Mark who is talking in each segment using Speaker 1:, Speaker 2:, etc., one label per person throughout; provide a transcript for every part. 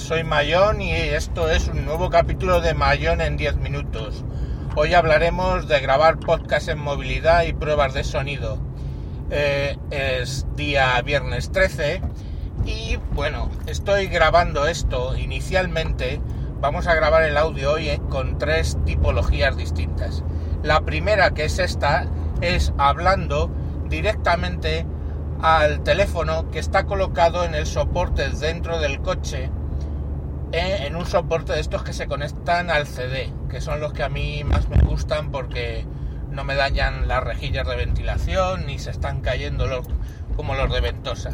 Speaker 1: Soy Mayón y esto es un nuevo capítulo de Mayón en 10 minutos. Hoy hablaremos de grabar podcast en movilidad y pruebas de sonido. Eh, es día viernes 13 y bueno, estoy grabando esto inicialmente. Vamos a grabar el audio hoy eh, con tres tipologías distintas. La primera, que es esta, es hablando directamente al teléfono que está colocado en el soporte dentro del coche, en un soporte de estos que se conectan al CD, que son los que a mí más me gustan porque no me dañan las rejillas de ventilación ni se están cayendo los, como los de ventosa.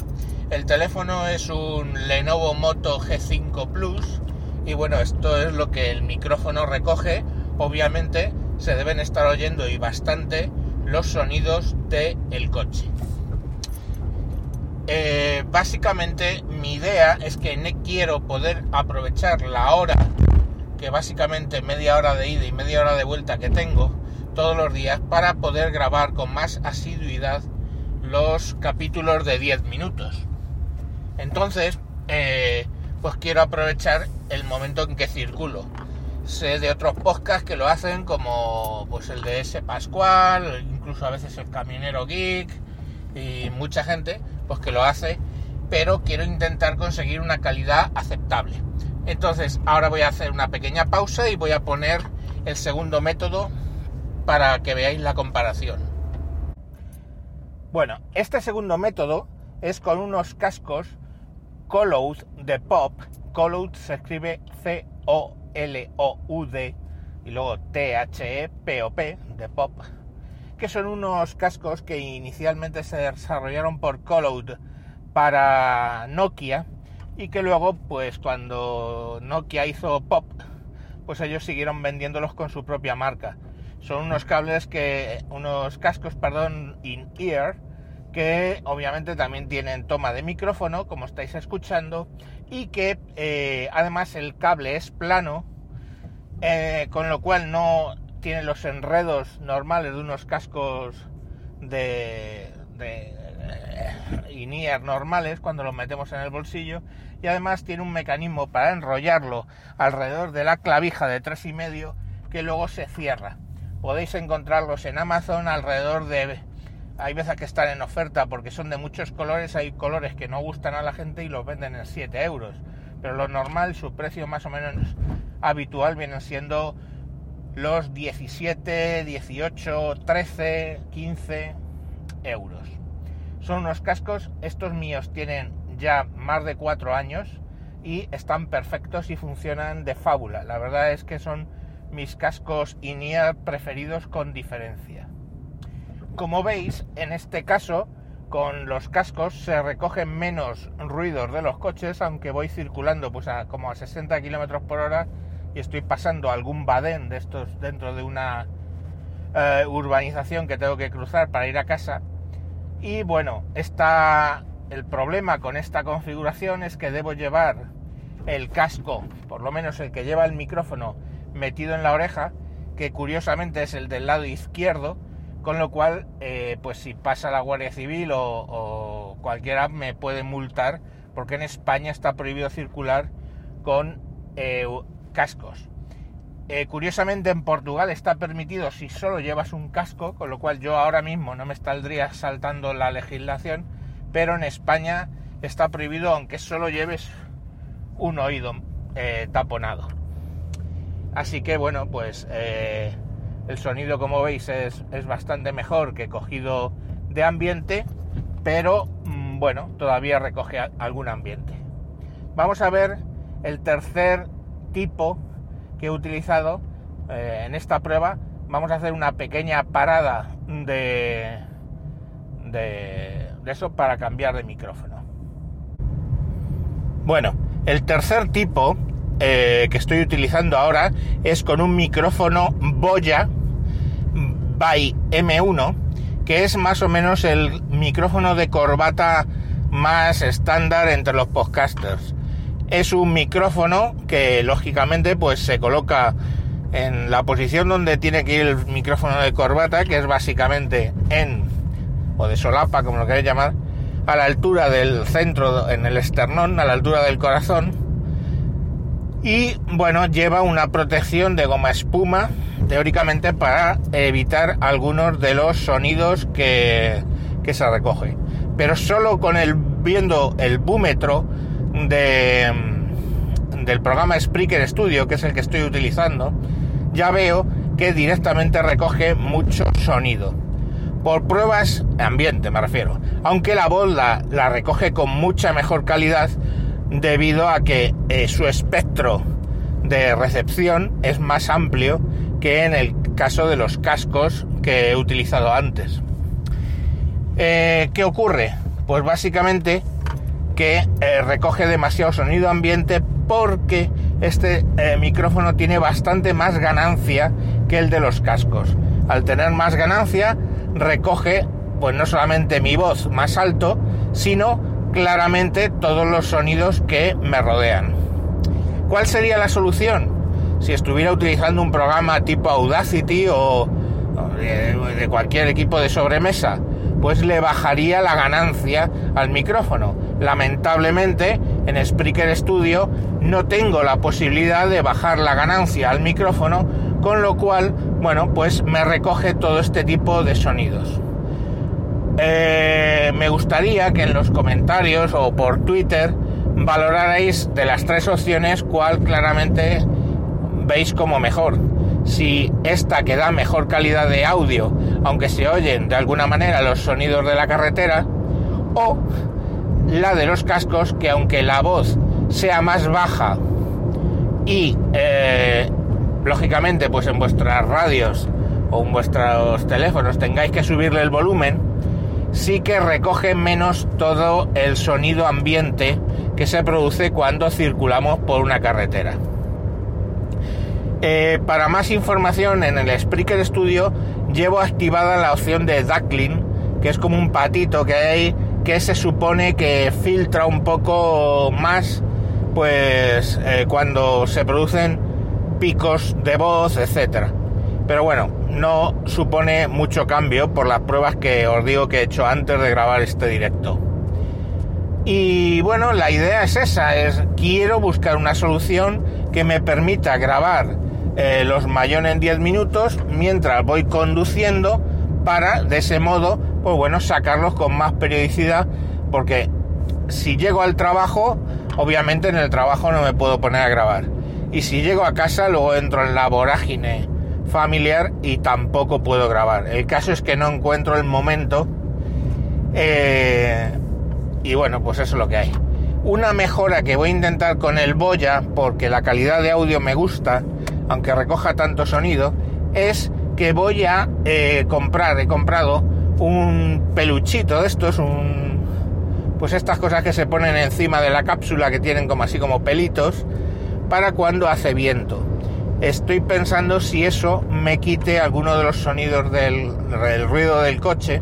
Speaker 1: El teléfono es un Lenovo Moto G5 Plus y bueno, esto es lo que el micrófono recoge. Obviamente se deben estar oyendo y bastante los sonidos del el coche. Eh, básicamente mi idea es que quiero poder aprovechar la hora, que básicamente media hora de ida y media hora de vuelta que tengo todos los días, para poder grabar con más asiduidad los capítulos de 10 minutos. Entonces, eh, pues quiero aprovechar el momento en que circulo. Sé de otros podcasts que lo hacen como pues el de ese Pascual, incluso a veces el Camionero Geek y mucha gente pues que lo hace, pero quiero intentar conseguir una calidad aceptable. Entonces, ahora voy a hacer una pequeña pausa y voy a poner el segundo método para que veáis la comparación. Bueno, este segundo método es con unos cascos Coloud de Pop. Coloud se escribe C-O-L-O-U-D y luego T-H-E-P-O-P de Pop que son unos cascos que inicialmente se desarrollaron por Coloud para Nokia y que luego pues cuando Nokia hizo Pop pues ellos siguieron vendiéndolos con su propia marca. Son unos cables que unos cascos, perdón, in ear que obviamente también tienen toma de micrófono, como estáis escuchando, y que eh, además el cable es plano, eh, con lo cual no tiene los enredos normales de unos cascos de, de eh, normales cuando los metemos en el bolsillo y además tiene un mecanismo para enrollarlo alrededor de la clavija de tres y medio que luego se cierra. Podéis encontrarlos en Amazon alrededor de hay veces que están en oferta porque son de muchos colores, hay colores que no gustan a la gente y los venden en 7 euros. Pero lo normal, su precio más o menos habitual vienen siendo los 17, 18, 13, 15 euros. Son unos cascos, estos míos tienen ya más de 4 años y están perfectos y funcionan de fábula. La verdad es que son mis cascos in preferidos con diferencia. Como veis, en este caso, con los cascos se recogen menos ruidos de los coches, aunque voy circulando pues a como a 60 kilómetros por hora estoy pasando algún badén de estos dentro de una eh, urbanización que tengo que cruzar para ir a casa. Y bueno, está el problema con esta configuración es que debo llevar el casco, por lo menos el que lleva el micrófono, metido en la oreja, que curiosamente es el del lado izquierdo, con lo cual, eh, pues si pasa la Guardia Civil o cualquiera me puede multar, porque en España está prohibido circular con eh, cascos. Eh, curiosamente en Portugal está permitido si solo llevas un casco, con lo cual yo ahora mismo no me estaría saltando la legislación, pero en España está prohibido aunque solo lleves un oído eh, taponado. Así que bueno, pues eh, el sonido como veis es, es, bastante mejor que cogido de ambiente, pero mm, bueno, todavía recoge algún ambiente. Vamos a ver el tercer tipo que he utilizado eh, en esta prueba, vamos a hacer una pequeña parada de, de, eso para cambiar de micrófono. Bueno, el tercer tipo eh, que estoy utilizando ahora es con un micrófono Boya by M1, que es más o menos el micrófono de corbata más estándar entre los podcasters es un micrófono que lógicamente pues se coloca en la posición donde tiene que ir el micrófono de corbata, que es básicamente en, o de solapa, como lo queréis llamar, a la altura del centro, en el esternón, a la altura del corazón, Y bueno, lleva una protección de goma espuma, teóricamente para evitar algunos de los sonidos que, que se recoge. Pero solo con el viendo el búmetro de, del programa Spreaker Studio, que es el que estoy utilizando, ya veo que directamente recoge mucho sonido. Por pruebas ambiente me refiero. Aunque la voz la, recoge con mucha mejor calidad debido a que eh, su espectro de recepción es más amplio que en el caso de los cascos que he utilizado antes. Eh, ¿Qué ocurre? Pues básicamente que eh, recoge demasiado sonido ambiente porque este eh, micrófono tiene bastante más ganancia que el de los cascos. Al tener más ganancia, recoge pues no solamente mi voz más alto, sino claramente todos los sonidos que me rodean. ¿Cuál sería la solución? Si estuviera utilizando un programa tipo Audacity o, de cualquier equipo de sobremesa, pues le bajaría la ganancia al micrófono. Lamentablemente, en Spreaker Studio no tengo la posibilidad de bajar la ganancia al micrófono, con lo cual, bueno, pues me recoge todo este tipo de sonidos. Eh, me gustaría que en los comentarios o por Twitter valorarais de las tres opciones cuál claramente veis como mejor si esta que da mejor calidad de audio, aunque se oyen de alguna manera los sonidos de la carretera, o la de los cascos, que aunque la voz sea más baja y eh, lógicamente pues en vuestras radios o en vuestros teléfonos tengáis que subirle el volumen, sí que recoge menos todo el sonido ambiente que se produce cuando circulamos por una carretera. Eh, para más información en el Spreaker Studio llevo activada la opción de Duckling, que es como un patito que hay que se supone que filtra un poco más pues eh, cuando se producen picos de voz, etcétera. Pero bueno, no supone mucho cambio por las pruebas que os digo que he hecho antes de grabar este directo. Y bueno, la idea es esa, es quiero buscar una solución que me permita grabar eh, los mayones en 10 minutos mientras voy conduciendo para de ese modo, pues bueno, sacarlos con más periodicidad porque si llego al trabajo, obviamente en el trabajo no me puedo poner a grabar. Y si llego a casa, luego entro en la vorágine familiar y tampoco puedo grabar. El caso es que no encuentro el momento. Eh, y bueno, pues eso es lo que hay. Una mejora que voy a intentar con el Boya, porque la calidad de audio me gusta, aunque recoja tanto sonido, es que voy a eh, comprar, he comprado un peluchito de estos, un, pues estas cosas que se ponen encima de la cápsula que tienen como así como pelitos, para cuando hace viento. Estoy pensando si eso me quite alguno de los sonidos del, ruido del coche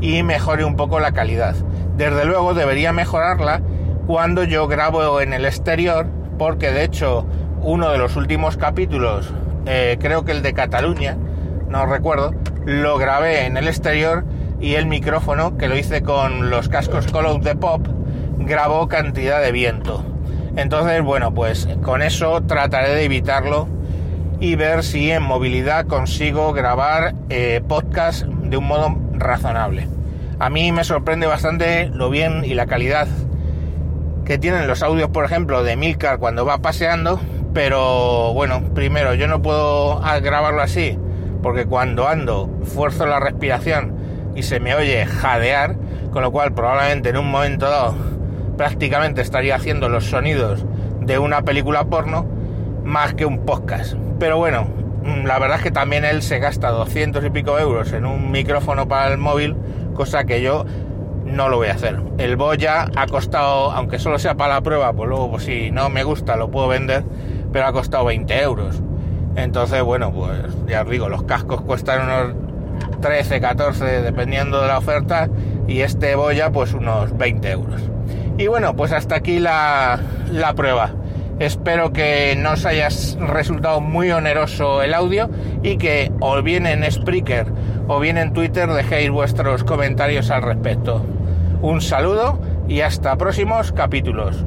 Speaker 1: y mejore un poco la calidad. Desde luego debería mejorarla cuando yo grabo en el exterior, porque de hecho uno de los últimos capítulos, eh, creo que el de Cataluña, no recuerdo, lo grabé en el exterior y el micrófono, que lo hice con los cascos Call de Pop, grabó cantidad de viento. Entonces, bueno, pues con eso trataré de evitarlo y ver si en movilidad consigo grabar eh, podcast de un modo razonable. A mí me sorprende bastante lo bien y la calidad que tienen los audios, por ejemplo, de Milcar cuando va paseando, pero bueno, primero yo no puedo grabarlo así porque cuando ando fuerzo la respiración y se me oye jadear, con lo cual probablemente en un momento dado prácticamente estaría haciendo los sonidos de una película porno más que un podcast. Pero bueno, mm, la verdad es que también él se gasta 200 y pico euros en un micrófono para el móvil, cosa que yo no lo voy a hacer. El Boya ha costado, aunque solo sea para la prueba, pues luego pues si no me gusta lo puedo vender, pero ha costado 20 euros. Entonces, bueno, pues ya os digo, los cascos cuestan unos 13, 14, dependiendo de la oferta, y este Boya pues unos 20 euros. Y bueno, pues hasta aquí la, la prueba. Espero que no os haya resultado muy oneroso el audio y que o bien en Spreaker o bien en Twitter dejéis vuestros comentarios al respecto. Un saludo y hasta próximos capítulos.